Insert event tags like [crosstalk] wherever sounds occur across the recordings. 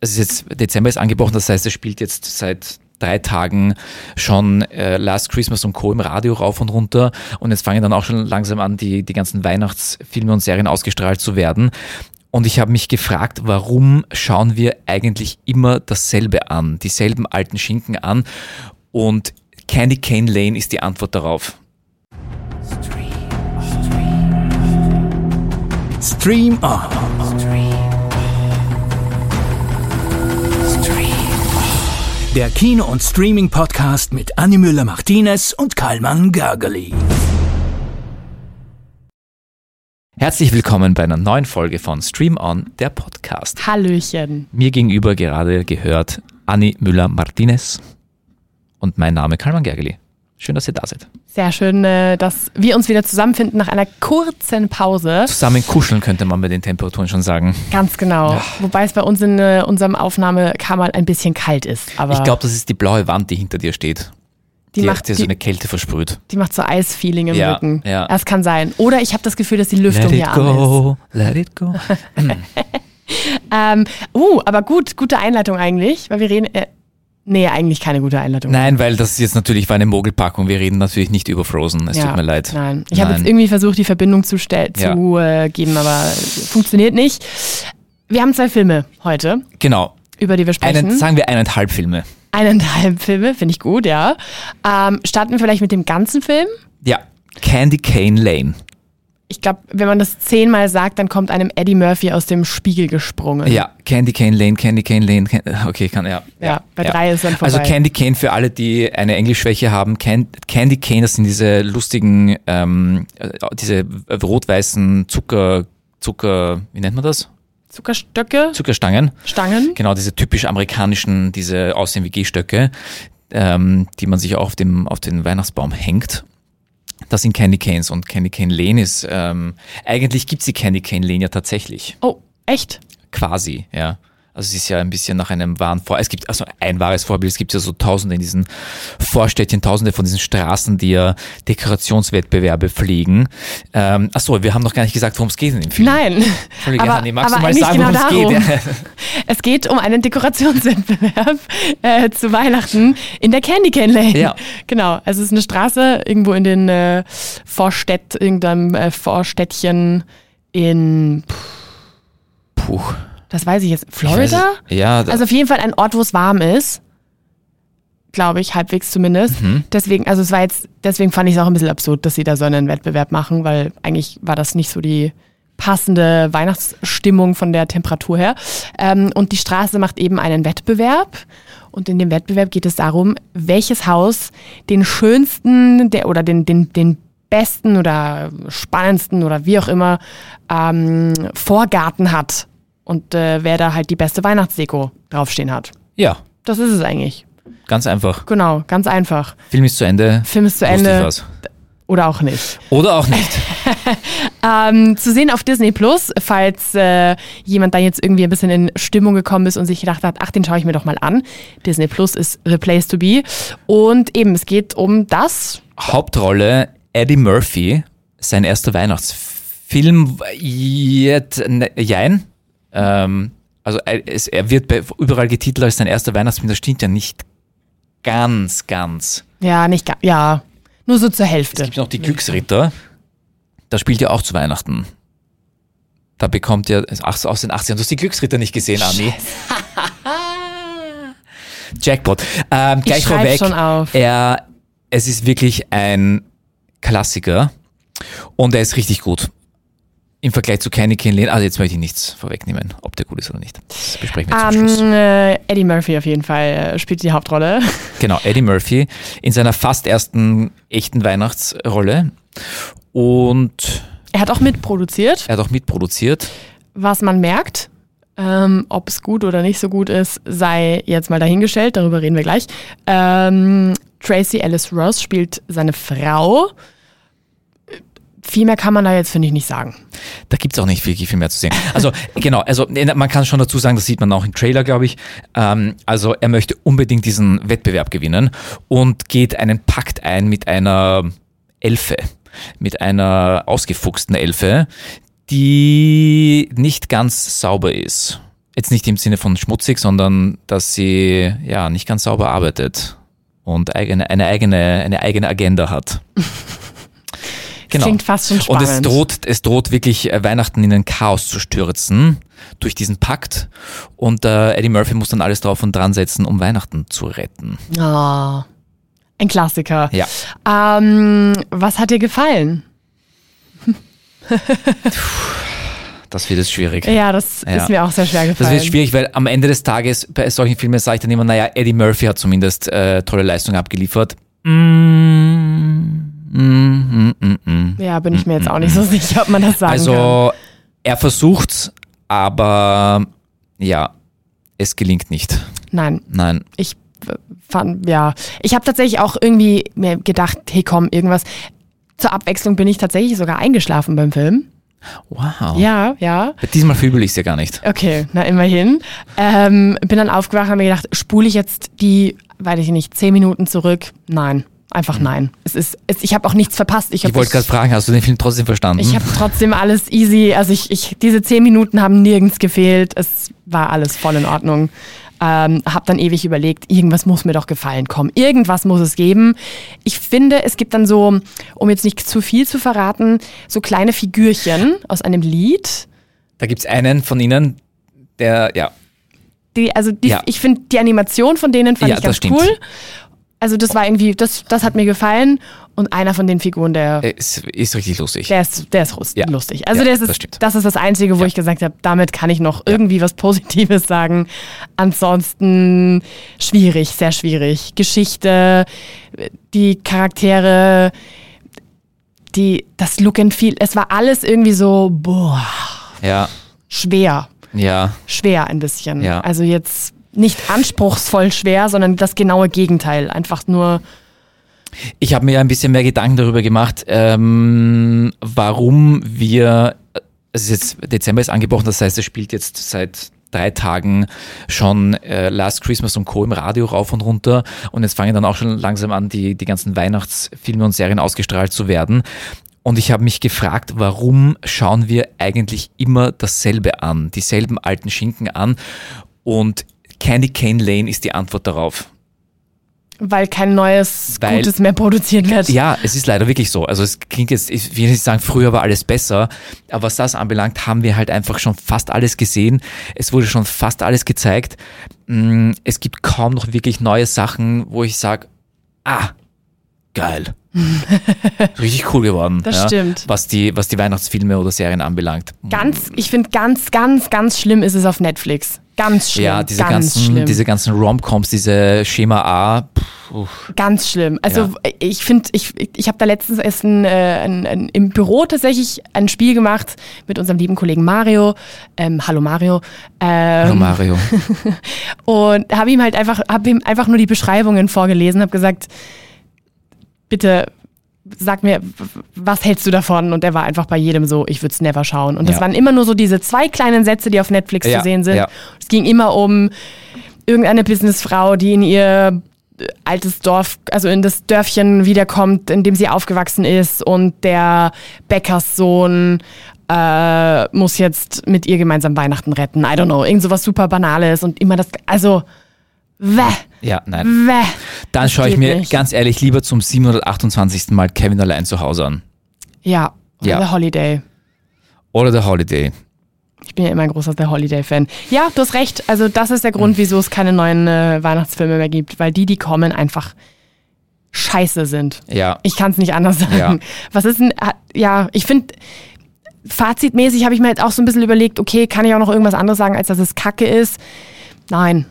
es ist jetzt, Dezember ist angebrochen, das heißt, es spielt jetzt seit drei Tagen schon äh, Last Christmas und Co. im Radio rauf und runter und jetzt fangen dann auch schon langsam an, die, die ganzen Weihnachtsfilme und Serien ausgestrahlt zu werden. Und ich habe mich gefragt, warum schauen wir eigentlich immer dasselbe an, dieselben alten Schinken an? Und Candy Cane Lane ist die Antwort darauf. Stream On. Der Kino- und Streaming-Podcast mit Annie Müller-Martinez und Karlmann Gergely. Herzlich willkommen bei einer neuen Folge von Stream On, der Podcast. Hallöchen. Mir gegenüber gerade gehört Anni Müller-Martinez und mein Name Karlmann Gergely. Schön, dass ihr da seid. Sehr schön, äh, dass wir uns wieder zusammenfinden nach einer kurzen Pause. Zusammen kuscheln könnte man bei den Temperaturen schon sagen. Ganz genau. Wobei es bei uns in äh, unserem Aufnahmekammer ein bisschen kalt ist. Aber Ich glaube, das ist die blaue Wand, die hinter dir steht. die, Die, macht, dir so eine Kälte versprüht. die macht so Eisfeeling im Ja, Rücken. ja. Das kann sein. Oder ich habe das Gefühl, dass die Lüftung Let it hier an ist. go, let it go. [laughs] Ähm, uh, aber gut, gute Einleitung eigentlich, weil wir reden. Äh, nee, eigentlich keine gute Einleitung. Nein, weil das jetzt natürlich war eine Mogelpackung. Wir reden natürlich nicht über Frozen. Es Ja, tut mir leid. Nein, ich habe jetzt irgendwie versucht, die Verbindung zu, stell Ja. zu äh, geben, aber funktioniert nicht. Wir haben zwei Filme heute, Genau. über die wir sprechen. Einen, sagen wir eineinhalb Filme. Eineinhalb Filme, finde ich gut, ja. Ähm, starten wir vielleicht mit dem ganzen Film. Ja. Candy Cane Lane. Ich glaube, wenn man das zehnmal sagt, dann kommt einem Eddie Murphy aus dem Spiegel gesprungen. Ja, Candy Cane Lane, Candy Cane Lane. Can okay, kann ja. Ja, bei drei ist dann vorbei. Also Candy Cane für alle, die eine Englischschwäche haben. Can Candy Cane, das sind diese lustigen, ähm, äh, diese rot-weißen Zucker, Zucker, wie nennt man das? Zuckerstöcke, Zuckerstangen. Stangen. Genau, diese typisch amerikanischen, diese aussehen wie Gehstöcke, ähm, die man sich auch auf, dem, auf den Weihnachtsbaum hängt. Das sind Candy Canes und Candy Cane Lane ist, ähm, eigentlich gibt's die Candy Cane Lane ja tatsächlich. Oh, echt? Quasi, ja. Also es ist ja ein bisschen nach einem wahren Vor. Es gibt also ein wahres Vorbild. Es gibt ja so Tausende in diesen Vorstädtchen, Tausende von diesen Straßen, die ja Dekorationswettbewerbe pflegen. Ähm, achso, wir haben noch gar nicht gesagt, worum es geht in dem Film. Nein. Entschuldige, aber, Hanni, magst aber du mal sagen, genau worum es geht? [laughs] Es geht um einen Dekorationswettbewerb [laughs] äh, zu Weihnachten in der Candy Cane Lane. Ja. Genau. Also es ist eine Straße irgendwo in den äh, Vorstädt, irgendeinem äh, Vorstädtchen in, Puh. Das weiß ich jetzt, Ich weiß Florida? Ja, Also auf jeden Fall ein Ort, wo es warm ist. Glaube ich, halbwegs zumindest. Mhm. Deswegen, also es war jetzt, deswegen fand ich es auch ein bisschen absurd, dass sie da so einen Wettbewerb machen, weil eigentlich war das nicht so die passende Weihnachtsstimmung von der Temperatur her. Ähm, und die Straße macht eben einen Wettbewerb. Und in dem Wettbewerb geht es darum, welches Haus den schönsten der, oder den, den, den besten oder spannendsten oder wie auch immer ähm, Vorgarten hat. Und äh, wer da halt die beste Weihnachtsdeko draufstehen hat. ja, Das ist es eigentlich. ganz einfach. Genau, ganz einfach. Film ist zu Ende. Film ist zu Ende war's. oder auch nicht. Oder auch nicht. [laughs] Ähm, zu sehen auf Disney Plus, falls äh, jemand da jetzt irgendwie ein bisschen in Stimmung gekommen ist und sich gedacht hat, ach, den schaue ich mir doch mal an. Disney Plus ist The Place to Be. Und eben, es geht um das. Hauptrolle Eddie Murphy, sein erster Weihnachtsfilm. Jet, ne, jein. Ähm, also es, er wird bei, überall getitelt als sein erster Weihnachtsfilm. Das stimmt ja nicht ganz, ganz. Ja, nicht ganz. Ja, nur so zur Es Hälfte. gibt noch die Glücksritter. Da spielt er auch zu Weihnachten. Da bekommt er, ach, so aus den 80ern. Du hast die Glücksritter nicht gesehen, Ami. [laughs] Jackpot. Ähm, gleich schreib's vorweg. schon auf. Er, es ist wirklich ein Klassiker und er ist richtig gut. Im Vergleich zu Cane Lane, also jetzt möchte ich nichts vorwegnehmen, ob der gut ist oder nicht. Das besprechen wir zum Schluss. Ähm, äh, Eddie Murphy auf jeden Fall äh, spielt die Hauptrolle. [laughs] Genau, Eddie Murphy in seiner fast ersten echten Weihnachtsrolle. Und Er hat auch mitproduziert, er hat auch mitproduziert. was man merkt. Ähm, Ob es gut oder nicht so gut ist, sei jetzt mal dahingestellt, darüber reden wir gleich. Ähm, Tracy Ellis Ross spielt seine Frau. Viel mehr kann man da jetzt, finde ich, nicht sagen. Da gibt's auch nicht viel, viel mehr zu sehen. Also genau, also man kann schon dazu sagen, das sieht man auch im Trailer, glaube ich. Ähm, also er möchte unbedingt diesen Wettbewerb gewinnen und geht einen Pakt ein mit einer Elfe, mit einer ausgefuchsten Elfe, die nicht ganz sauber ist. Jetzt nicht im Sinne von schmutzig, sondern dass sie ja nicht ganz sauber arbeitet und eigene, eine, eigene, eine eigene Agenda hat. [laughs] Genau. Klingt fast schon spannend. Und es droht, es droht wirklich äh, Weihnachten in ein Chaos zu stürzen durch diesen Pakt. Und äh, Eddie Murphy muss dann alles drauf und dran setzen, um Weihnachten zu retten. Oh, ein Klassiker. Ja. Ähm, was hat dir gefallen? das wird es schwierig. Ja, das ja. ist mir auch sehr schwer gefallen. Das wird schwierig, weil am Ende des Tages bei solchen Filmen sage ich dann immer, naja, Eddie Murphy hat zumindest äh, tolle Leistung abgeliefert. Mm, mm, mm, ja, bin ich mir jetzt auch nicht so sicher, ob man das sagen also, kann. Also, er versucht's, aber ja, es gelingt nicht. Nein. Nein. Ich fand, ja, ich habe tatsächlich auch irgendwie mir gedacht, hey komm, irgendwas. Zur Abwechslung bin ich tatsächlich sogar eingeschlafen beim Film. Wow. Ja, ja. Diesmal fühle ich es ja gar nicht. Okay, na immerhin. Ähm, bin dann aufgewacht und habe mir gedacht, spule ich jetzt die, weiß ich nicht, zehn Minuten zurück? Nein. Einfach mhm. nein. Es ist, es, ich habe auch nichts verpasst. Ich, ich wollte gerade fragen, hast du den Film trotzdem verstanden? Ich habe trotzdem alles easy. Also ich, ich, diese zehn Minuten haben nirgends gefehlt. Es war alles voll in Ordnung. Ähm, hab dann ewig überlegt, irgendwas muss mir doch gefallen. Komm, irgendwas muss es geben. Ich finde, es gibt dann so, um jetzt nicht zu viel zu verraten, so kleine Figürchen aus einem Lied. Da gibt es einen von ihnen, der, ja. Die, also die, ja. ich finde die Animation von denen fand ja, ich ganz cool also das war irgendwie, das, das hat mir gefallen. Und einer von den Figuren, der ist, ist richtig lustig. Der ist, der ist ja. lustig. Also ja, das, ist, das, das, ist das Einzige, wo ja. ich gesagt habe, damit kann ich noch irgendwie was Positives sagen. Ansonsten schwierig, sehr schwierig. Geschichte, die Charaktere, die, das Look and Feel, es war alles irgendwie so, boah, ja. schwer. Ja. Schwer ein bisschen. Ja. Also jetzt nicht anspruchsvoll schwer, sondern das genaue Gegenteil. Einfach nur. Ich habe mir ein bisschen mehr Gedanken darüber gemacht, ähm, warum wir, es ist jetzt Dezember ist angebrochen, das heißt, es spielt jetzt seit drei Tagen schon äh, Last Christmas und Co. im Radio rauf und runter und jetzt fangen dann auch schon langsam an, die, die ganzen Weihnachtsfilme und Serien ausgestrahlt zu werden. Und ich habe mich gefragt, warum schauen wir eigentlich immer dasselbe an, dieselben alten Schinken an? Und Candy Cane Lane ist die Antwort darauf. Weil kein neues Weil, Gutes mehr produziert wird. Ja, es ist leider wirklich so. Also es klingt jetzt, ich will nicht sagen, früher war alles besser, aber was das anbelangt, haben wir halt einfach schon fast alles gesehen. Es wurde schon fast alles gezeigt. Mm, es gibt kaum noch wirklich neue Sachen, wo ich sage, ah, geil. [laughs] Richtig cool geworden. Das ja, stimmt. Was die, was die Weihnachtsfilme oder Serien anbelangt. Ganz, ich finde ganz, ganz, ganz schlimm ist es auf Netflix. Ganz schlimm. Ja, diese ganz ganzen, schlimm. diese ganzen Romcoms, diese Schema A. Pff, ganz schlimm. Also ja. ich finde, ich, ich habe da letztens erst ein, äh, ein, ein, im Büro tatsächlich ein Spiel gemacht mit unserem lieben Kollegen Mario. Ähm, hallo Mario. Ähm, hallo Mario. [laughs] und habe ihm halt einfach, habe ihm einfach nur die Beschreibungen vorgelesen, habe gesagt, bitte sag mir, was hältst du davon? Und er war einfach bei jedem so, ich würde es never schauen. Und das ja. waren immer nur so diese zwei kleinen Sätze, die auf Netflix ja, zu sehen sind. Ja. Es ging immer um irgendeine Businessfrau, die in ihr altes Dorf, also in das Dörfchen wiederkommt, in dem sie aufgewachsen ist und der Bäckerssohn äh, muss jetzt mit ihr gemeinsam Weihnachten retten. I don't know, irgend sowas super Banales und immer das, also Wäh. Ja, nein. Wäh. Dann schaue ich mir nicht. ganz ehrlich lieber zum 728. Mal Kevin allein zu Hause an. Ja, oder ja. The Holiday. Oder The Holiday. Ich bin ja immer ein großer The Holiday-Fan. Ja, du hast recht. Also, das ist der Grund, hm. wieso es keine neuen äh, Weihnachtsfilme mehr gibt, weil die, die kommen, einfach scheiße sind. Ja. Ich kann es nicht anders sagen. Ja. Was ist denn, ja, ich finde, fazitmäßig habe ich mir jetzt auch so ein bisschen überlegt, okay, kann ich auch noch irgendwas anderes sagen, als dass es Kacke ist? Nein.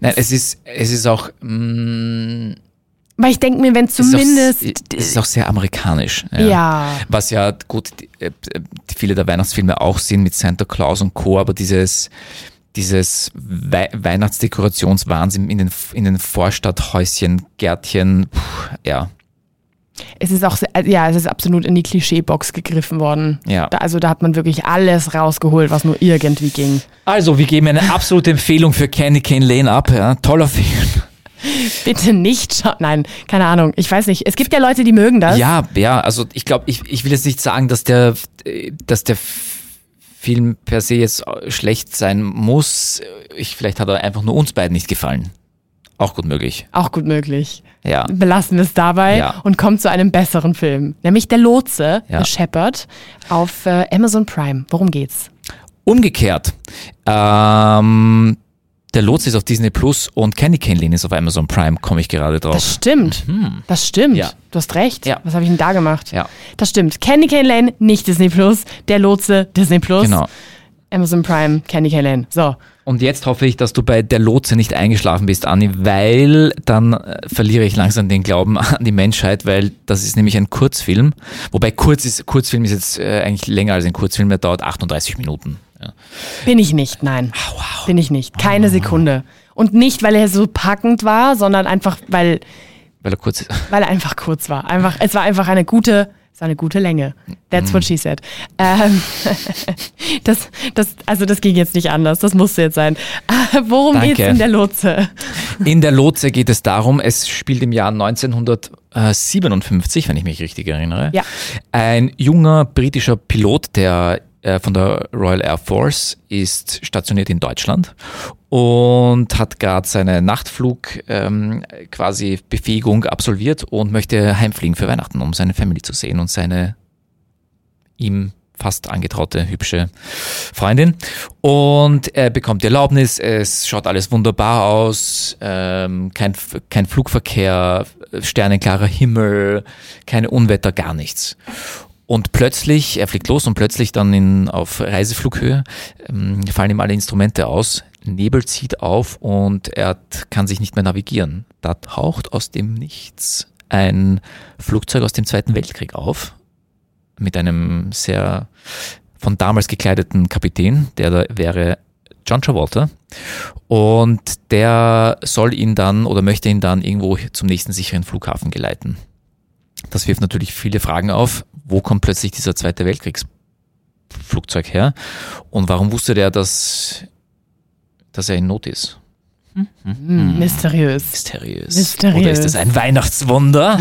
Nein, es ist, es ist auch. Mh, mm, weil ich denke mir, wenn zumindest. Es ist, auch, es ist auch sehr amerikanisch. Ja. ja. Was ja gut, äh, viele der Weihnachtsfilme auch sind mit Santa Claus und Co., aber dieses, dieses We Weihnachtsdekorationswahnsinn in den, in den Vorstadthäuschen, Gärtchen, pff, ja. Es ist auch, äh, ja, es ist absolut in die Klischeebox gegriffen worden. Ja. Da, also da hat man wirklich alles rausgeholt, was nur irgendwie ging. Also, wir geben eine absolute Empfehlung für Candy Cane Lane ab. Ja. Toller Film. [laughs] Bitte nicht schauen. Nein, keine Ahnung. Ich weiß nicht. Es gibt ja Leute, die mögen das. Ja, ja. Also ich glaube, ich, ich will jetzt nicht sagen, dass der, dass der Film per se jetzt schlecht sein muss. Ich, vielleicht hat er einfach nur uns beiden nicht gefallen. Auch gut möglich. Auch gut möglich. Ja. Belassen wir es dabei Ja. und kommen zu einem besseren Film. Nämlich Der Lotse, Ja. The Shepherd, auf äh, Amazon Prime. Worum geht's? Umgekehrt. Ähm, der Lotse ist auf Disney Plus und Candy Cane Lane ist auf Amazon Prime, komme ich gerade drauf. Das stimmt. Das stimmt. Ja. Du hast recht. Ja. Was habe ich denn da gemacht? Ja. Das stimmt. Candy Cane Lane, nicht Disney Plus. Der Lotse, Disney Plus. Genau. Amazon Prime, Candy Cane Lane. So. Und jetzt hoffe ich, dass du bei der Lotse nicht eingeschlafen bist, Anni, weil dann äh, verliere ich langsam den Glauben [laughs] an die Menschheit, weil das ist nämlich ein Kurzfilm. Wobei kurz ist, Kurzfilm ist jetzt äh, eigentlich länger als ein Kurzfilm, der dauert 38 Minuten. Ja. Bin ich nicht, nein. Bin ich nicht. Keine Sekunde. Und nicht, weil er so packend war, sondern einfach, weil, Weil er kurz ist. weil er einfach kurz war. Einfach, es war einfach eine gute, es war eine gute Länge. That's what she said. Ähm, [laughs] das, das, also das ging jetzt nicht anders. Das musste jetzt sein. Äh, Worum Danke. geht's in der Lotse? In der Lotse geht es darum, es spielt im Jahr 1957, wenn ich mich richtig erinnere. Ja. Ein junger britischer Pilot, der von der Royal Air Force ist stationiert in Deutschland und hat gerade seine Nachtflug ähm, quasi Befähigung absolviert und möchte heimfliegen für Weihnachten, um seine Family zu sehen und seine ihm fast angetraute, hübsche Freundin. Und er bekommt die Erlaubnis, es schaut alles wunderbar aus, ähm, kein, kein Flugverkehr, sternenklarer Himmel, keine Unwetter, gar nichts. Und plötzlich, er fliegt los und plötzlich dann in, auf Reiseflughöhe ähm, fallen ihm alle Instrumente aus, Nebel zieht auf und er kann sich nicht mehr navigieren. Da taucht aus dem Nichts ein Flugzeug aus dem Zweiten Weltkrieg auf mit einem sehr von damals gekleideten Kapitän, der da wäre John Travolta. Und der soll ihn dann oder möchte ihn dann irgendwo zum nächsten sicheren Flughafen geleiten. Das wirft natürlich viele Fragen auf. Wo kommt plötzlich dieser Zweite Weltkriegsflugzeug her? Und warum wusste der, dass, dass er in Not ist? Hm, mysteriös. Mysteriös. Mysteriös. Oder ist es ein Weihnachtswunder?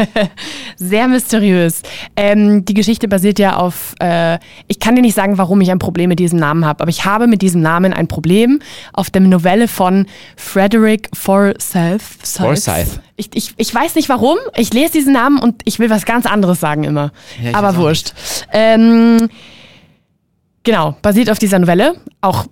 [laughs] Sehr mysteriös. Ähm, die Geschichte basiert ja auf, äh, ich kann dir nicht sagen, warum ich ein Problem mit diesem Namen habe, aber ich habe mit diesem Namen ein Problem auf der Novelle von Frederick Forsyth. Forsyth. Ich, ich, ich weiß nicht warum, ich lese diesen Namen und ich will was ganz anderes sagen immer. Ja, aber wurscht. Ähm, genau, basiert auf dieser Novelle. Auch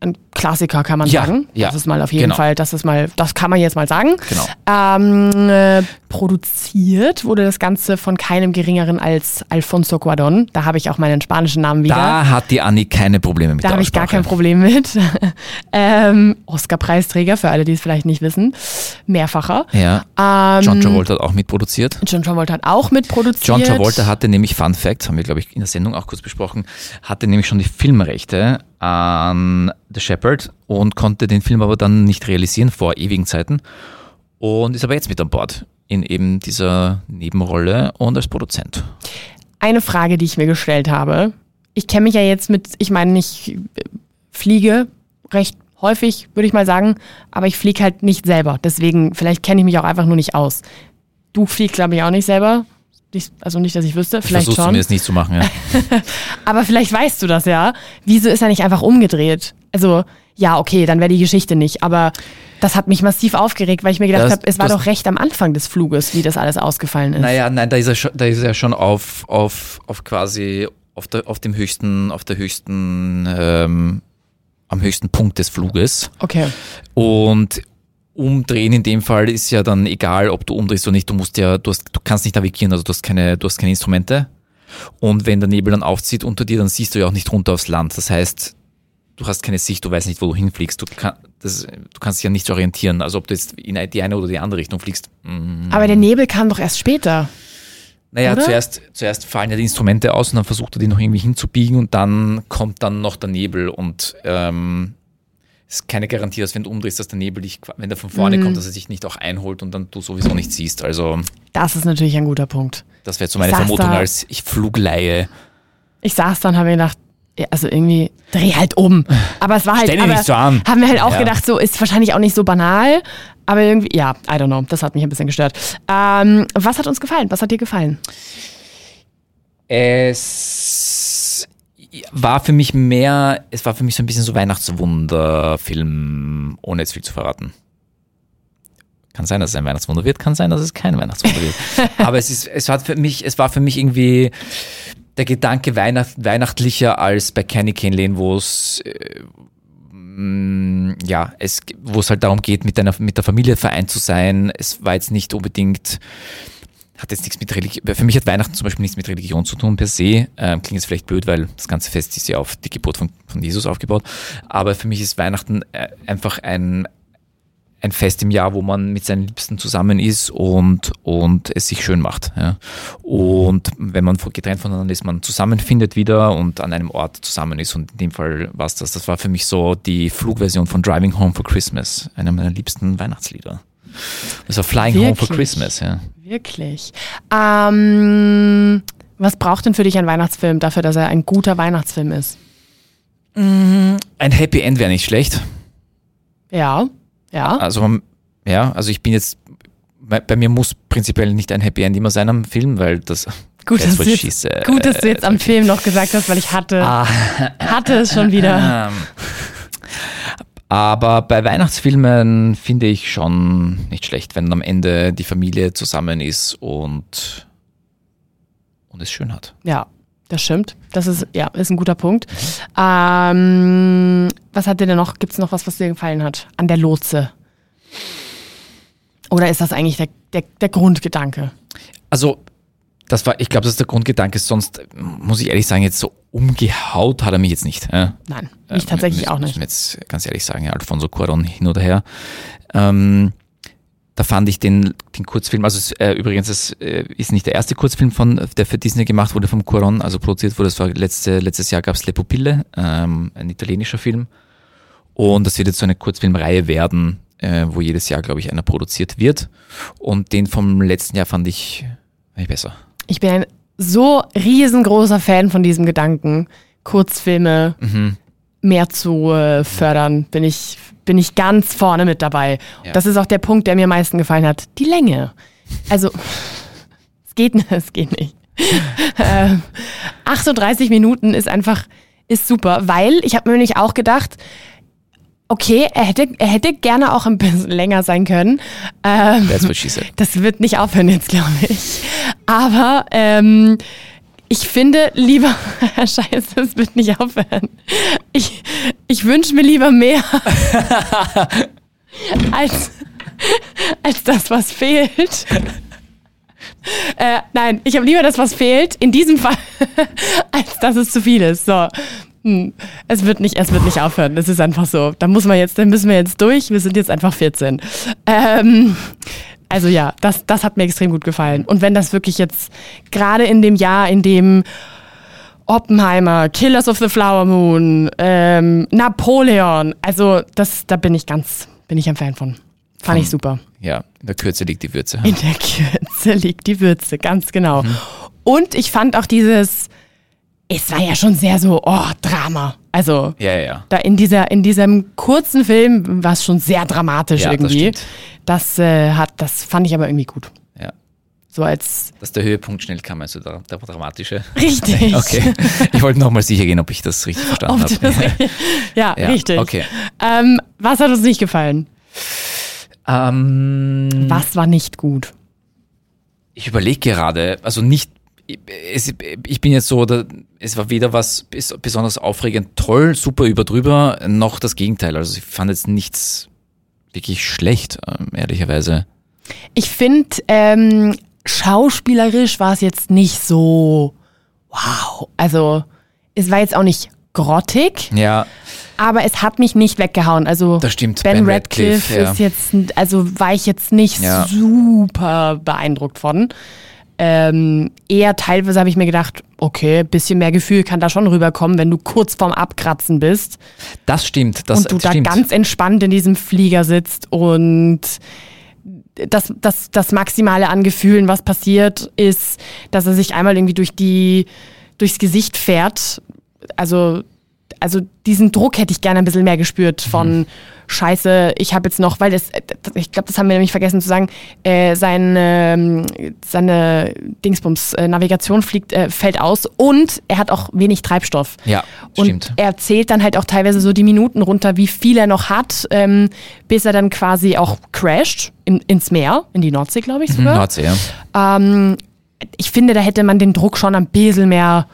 ein Klassiker, kann man Ja, sagen. ja, Das ist mal auf jeden genau. Fall, das ist mal, das kann man jetzt mal sagen. Genau. Ähm, äh, produziert wurde das Ganze von keinem geringeren als Alfonso Cuarón. Da habe ich auch meinen spanischen Namen wieder. Da hat die Anni keine Probleme mit Da habe ich gar kein Problem mit. [laughs] ähm, Oscar-Preisträger, für alle, die es vielleicht nicht wissen. Mehrfacher. Ja. Ähm, John Travolta hat auch mitproduziert. John Travolta hat auch mitproduziert. John Travolta hatte nämlich, Fun Fact, haben wir glaube ich in der Sendung auch kurz besprochen, hatte nämlich schon die Filmrechte an The Shepherd und konnte den Film aber dann nicht realisieren vor ewigen Zeiten und ist aber jetzt mit an Bord in eben dieser Nebenrolle und als Produzent. Eine Frage, die ich mir gestellt habe. Ich kenne mich ja jetzt mit, ich meine, ich äh, fliege recht häufig, würde ich mal sagen, aber ich fliege halt nicht selber. Deswegen, vielleicht kenne ich mich auch einfach nur nicht aus. Du fliegst, glaube ich, auch nicht selber. Also nicht, dass ich wüsste, Ich vielleicht versuche schon. zumindest nicht zu machen. Ja. [laughs] Aber vielleicht weißt du das ja. Wieso ist er nicht einfach umgedreht? Also, ja, okay, dann wäre die Geschichte nicht. Aber das hat mich massiv aufgeregt, weil ich mir gedacht habe, es war doch recht am Anfang des Fluges, wie das alles ausgefallen ist. Naja, nein, da ist er schon, da ist er schon auf, auf, auf quasi auf, der, auf dem höchsten, auf der höchsten, ähm, am höchsten Punkt des Fluges. Okay. Und umdrehen in dem Fall ist ja dann egal, ob du umdrehst oder nicht. Du musst ja, du, hast, du kannst nicht navigieren, also du hast keine, du hast keine Instrumente. Und wenn der Nebel dann aufzieht unter dir, dann siehst du ja auch nicht runter aufs Land. Das heißt, du hast keine Sicht, du weißt nicht, wo du hinfliegst. Du, kann, das, du kannst dich ja nicht orientieren. Also ob du jetzt in die eine oder die andere Richtung fliegst. mm. Aber der Nebel kam doch erst später. Naja, Oder? zuerst, zuerst fallen ja die Instrumente aus und dann versucht er die noch irgendwie hinzubiegen und dann kommt dann noch der Nebel und ähm, es ist keine Garantie, dass wenn du umdrehst, dass der Nebel dich, wenn der von Mhm. vorne kommt, dass er sich nicht auch einholt und dann du sowieso nicht siehst. Also Das ist natürlich ein guter Punkt. das wäre so meine Vermutung da- als ich Flugleihe. Ich saß da und habe mir gedacht, ja, also irgendwie dreh halt um. Aber es war halt, Stell aber nicht so an. haben wir halt auch Ja. gedacht, so ist wahrscheinlich auch nicht so banal. Aber irgendwie, ja, I don't know, das hat mich ein bisschen gestört. Ähm, was hat uns gefallen? Was hat dir gefallen? Es war für mich mehr, es war für mich so ein bisschen so Weihnachtswunderfilm, ohne jetzt viel zu verraten. Kann sein, dass es ein Weihnachtswunder wird, kann sein, dass es kein Weihnachtswunder wird. [laughs] Aber es ist, es hat für mich, es war für mich irgendwie der Gedanke Weihnacht, weihnachtlicher als bei Kenny Kane wo es äh, mm, ja, es, wo es halt darum geht, mit, deiner, mit der Familie vereint zu sein. Es war jetzt nicht unbedingt, hat jetzt nichts mit Religion, für mich hat Weihnachten zum Beispiel nichts mit Religion zu tun per se. Ähm, klingt jetzt vielleicht blöd, weil das ganze Fest ist ja auf die Geburt von, von Jesus aufgebaut. Aber für mich ist Weihnachten äh, einfach ein, ein Fest im Jahr, wo man mit seinen Liebsten zusammen ist und, und es sich schön macht. Ja. Und wenn man getrennt voneinander ist, man zusammenfindet wieder und an einem Ort zusammen ist. Und in dem Fall war es das. Das war für mich so die Flugversion von Driving Home for Christmas, einer meiner liebsten Weihnachtslieder. Das war Flying Wirklich? Home for Christmas, ja. Wirklich. Ähm, was braucht denn für dich ein Weihnachtsfilm dafür, dass er ein guter Weihnachtsfilm ist? Ein Happy End wäre nicht schlecht. Ja. Ja. Also, ja, also ich bin jetzt, bei mir muss prinzipiell nicht ein Happy End immer sein am Film, weil das. Gut, dass, du jetzt, gut dass du jetzt am Film noch gesagt hast, weil ich hatte, ah, hatte es schon wieder. [laughs] Aber bei Weihnachtsfilmen finde ich schon nicht schlecht, wenn am Ende die Familie zusammen ist und, und es schön hat. Ja, das stimmt. Das ist, ja, ist ein guter Punkt. Ähm, was hat dir denn noch? Gibt es noch was, was dir gefallen hat an der Lotse? Oder ist das eigentlich der, der, der Grundgedanke? Also, das war, ich glaube, das ist der Grundgedanke. Sonst muss ich ehrlich sagen, jetzt so umgehaut hat er mich jetzt nicht. Ja? Nein, ich äh, tatsächlich auch nicht. Muss ich jetzt ganz ehrlich sagen, Alfonso Cuaron hin oder her. Ähm, da fand ich den, den Kurzfilm, also es, äh, übrigens, es äh, ist nicht der erste Kurzfilm, von, der für Disney gemacht wurde, vom Cuaron, also produziert wurde. Das war letzte, letztes Jahr gab es Le Pupille, ähm, ein italienischer Film. Und das wird jetzt so eine Kurzfilmreihe werden, äh, wo jedes Jahr, glaube ich, einer produziert wird. Und den vom letzten Jahr fand ich, fand ich besser. Ich bin ein so riesengroßer Fan von diesem Gedanken, Kurzfilme mhm. mehr zu äh, fördern. Bin ich bin ich ganz vorne mit dabei. Ja. Das ist auch der Punkt, der mir am meisten gefallen hat. Die Länge. Also, [laughs] es geht, [laughs] es geht nicht. [laughs] äh, 38 Minuten ist einfach, ist super, weil ich habe mir nämlich auch gedacht, okay, er hätte, er hätte gerne auch ein bisschen länger sein können. Ähm, That's what she said. Das wird nicht aufhören jetzt, glaube ich. Aber ähm, ich finde lieber, [laughs] scheiße, es wird nicht aufhören. Ich, ich wünsche mir lieber mehr [laughs] als, als das, was fehlt. Äh, nein, ich habe lieber das, was fehlt, in diesem Fall, [laughs] als dass es zu viel ist. So. Hm. Es wird nicht, es wird nicht aufhören. Es ist einfach so. Da muss man jetzt, da müssen wir jetzt durch. Wir sind jetzt einfach 14. Ähm, also ja, das, das hat mir extrem gut gefallen. Und wenn das wirklich jetzt gerade in dem Jahr, in dem Oppenheimer, Killers of the Flower Moon, ähm, Napoleon, also das, da bin ich ganz, bin ich ein Fan von. Fand ich super. Ja, in der Kürze liegt die Würze. In der Kürze liegt die Würze, ganz genau. Mhm. Und ich fand auch dieses, es war ja schon sehr so, oh, Drama. Also ja, ja. da in dieser in diesem kurzen Film war es schon sehr dramatisch ja, irgendwie. Das, das äh, hat, das fand ich aber irgendwie gut. Ja. So als. Dass der Höhepunkt schnell kam, also der, der dramatische. Richtig. [laughs] okay. Ich wollte nochmal sicher gehen, ob ich das richtig verstanden habe. [laughs] ja, ja, richtig. Okay. Ähm, was hat uns nicht gefallen? Ähm, was war nicht gut? Ich überlege gerade, also nicht ich bin jetzt so, es war weder was besonders aufregend, toll, super überdrüber, noch das Gegenteil. Also ich fand jetzt nichts wirklich schlecht, ähm, ehrlicherweise. Ich finde, ähm, schauspielerisch war es jetzt nicht so wow. Also es war jetzt auch nicht grottig. Ja. Aber es hat mich nicht weggehauen. Also das stimmt. Ben, ben Radcliffe, Radcliffe ja. ist jetzt, also war ich jetzt nicht ja. super beeindruckt von. Ähm, eher teilweise habe ich mir gedacht, okay, bisschen mehr Gefühl kann da schon rüberkommen, wenn du kurz vorm Abkratzen bist. Das stimmt. Das, und du da stimmt. ganz entspannt in diesem Flieger sitzt und das, das, das Maximale an Gefühlen, was passiert, ist, dass er sich einmal irgendwie durch die, durchs Gesicht fährt. Also also diesen Druck hätte ich gerne ein bisschen mehr gespürt von Mhm. Scheiße, ich habe jetzt noch, weil das, äh, ich glaube, das haben wir nämlich vergessen zu sagen, äh, ähm, seine Dingsbums äh, Navigation fliegt, äh, fällt aus und er hat auch wenig Treibstoff. Ja, Und stimmt. er zählt dann halt auch teilweise so die Minuten runter, wie viel er noch hat, ähm, bis er dann quasi auch crasht in, ins Meer, in die Nordsee, glaube ich sogar. Nordsee, ja. Ähm, ich finde, da hätte man den Druck schon ein bisschen mehr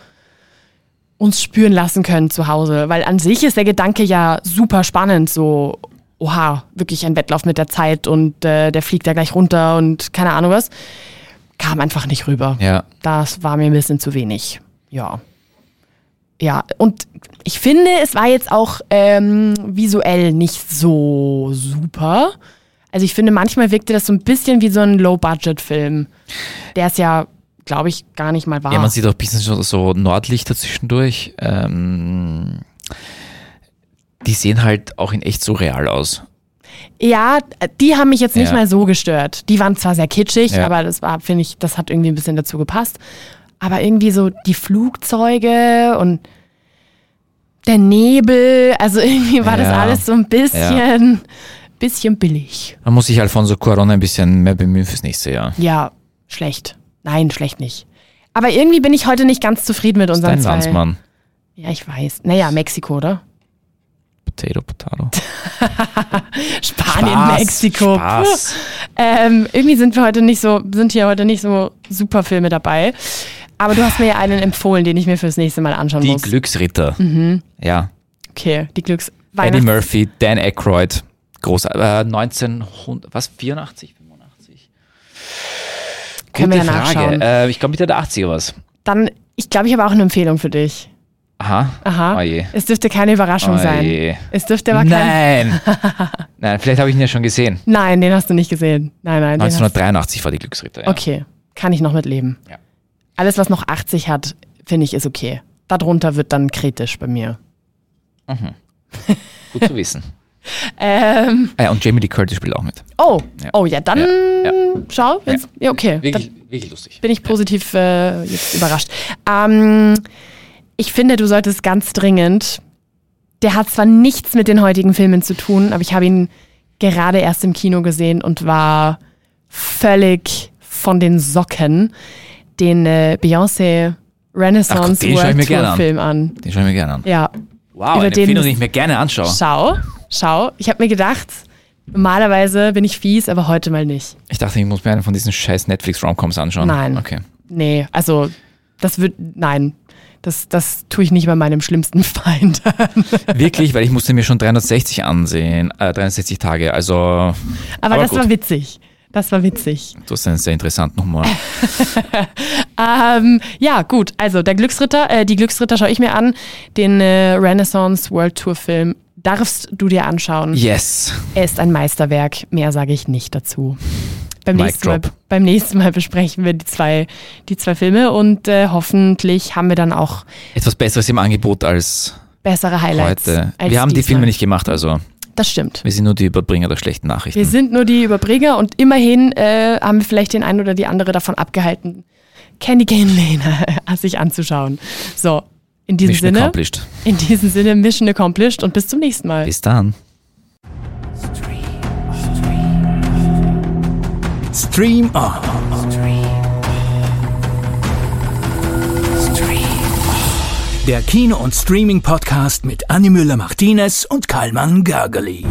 uns spüren lassen können zu Hause. Weil an sich ist der Gedanke ja super spannend. So, oha, wirklich ein Wettlauf mit der Zeit und äh, der fliegt da gleich runter und keine Ahnung was. Kam einfach nicht rüber. Ja. Das war mir ein bisschen zu wenig. Ja. Ja, und ich finde, es war jetzt auch ähm, visuell nicht so super. Also ich finde, manchmal wirkte das so ein bisschen wie so ein Low-Budget-Film. Der ist ja, glaube ich, gar nicht mal wahr. Ja, man sieht auch ein bisschen so, Nordlichter zwischendurch. Ähm, die sehen halt auch in echt so real aus. Ja, die haben mich jetzt nicht Ja. mal so gestört. Die waren zwar sehr kitschig, Ja. aber das war, finde ich, das hat irgendwie ein bisschen dazu gepasst. Aber irgendwie so die Flugzeuge und der Nebel, also irgendwie war das Ja. alles so ein bisschen, bisschen billig. Man muss sich Alfonso Cuarón ein bisschen mehr bemühen fürs nächste Jahr. Ja, schlecht. Nein, schlecht nicht. Aber irgendwie bin ich heute nicht ganz zufrieden mit unseren Dein zwei. Landsmann. Ja, ich weiß. Naja, Mexiko, oder? Potato, Potato. [laughs] Spanien, Spaß, Mexiko. Spaß. Ähm, irgendwie sind wir heute nicht so, sind hier heute nicht so super Filme dabei. Aber du hast mir ja einen empfohlen, den ich mir fürs nächste Mal anschauen Die muss. Glücksritter. Ja. okay, die Glücks Eddie Murphy, Dan Aykroyd. Groß, äh, 1900, was? 84, 85? Können wir ja Gute Frage. nachschauen. Äh, ich glaube Mitte der 80er was. Dann, ich glaube, ich habe auch eine Empfehlung für dich. Aha. Aha. Oh. Es dürfte keine Überraschung Oh sein. je. Es dürfte aber kein. Nein. [laughs] Nein, vielleicht habe ich ihn ja schon gesehen. Nein, den hast du nicht gesehen. Nein, nein. Den hast, 1983 war die Glücksritter. Ja. okay, kann ich noch mitleben. Ja. Alles, was noch 80 hat, finde ich, ist okay. Darunter wird dann kritisch bei mir. [laughs] Gut zu wissen. Ähm, ja, und Jamie Lee Curtis spielt auch mit. oh, Ja. oh ja, dann Ja, ja. schau. Wenn's, ja. okay. Wirklich, wirklich lustig. bin ich positiv äh, jetzt überrascht. Ähm, ich finde, du solltest ganz dringend. Der hat zwar nichts mit den heutigen Filmen zu tun, aber ich habe ihn gerade erst im Kino gesehen und war völlig von den Socken. Den äh, Beyoncé Renaissance Ach, den schau ich World mir Tour gerne an. Film an. Den schaue ich mir gerne an. Ja, Wow, Über den- Empfehlung, die ich mir gerne anschaue. schau, schau. Ich habe mir gedacht, normalerweise bin ich fies, aber heute mal nicht. Ich dachte, ich muss mir einen von diesen scheiß Netflix-Romcoms anschauen. Nein. Okay. Nee, also das wird, nein, das, das tue ich nicht bei meinem schlimmsten [laughs] Feind. Wirklich, weil ich musste mir schon 360 ansehen, äh, 360 Tage. Also, Aber, Aber das gut. war witzig. Das war witzig. du hast einen sehr interessanten Humor. [laughs] Ähm, ja, gut. Also der Glücksritter, äh, die Glücksritter schaue ich mir an. Den äh, Renaissance World Tour Film darfst du dir anschauen. Yes. Er ist ein Meisterwerk. Mehr sage ich nicht dazu. Beim nächsten, Mal, beim nächsten Mal besprechen wir die zwei, die zwei Filme und äh, hoffentlich haben wir dann auch Etwas Besseres im Angebot als bessere Highlights. heute. Wir haben die. Filme nicht gemacht, also Das stimmt. wir sind nur die Überbringer der schlechten Nachrichten. Wir sind nur die Überbringer und immerhin äh, haben wir vielleicht den einen oder die andere davon abgehalten, Candy Cane Lane [laughs] sich anzuschauen. So, in diesem Mission Sinne, accomplished. in diesem Sinne, Mission accomplished und bis zum nächsten Mal. Bis dann. Stream On. Der Kino- und Streaming-Podcast mit Annie Müller-Martinez und Karlmann Gergely.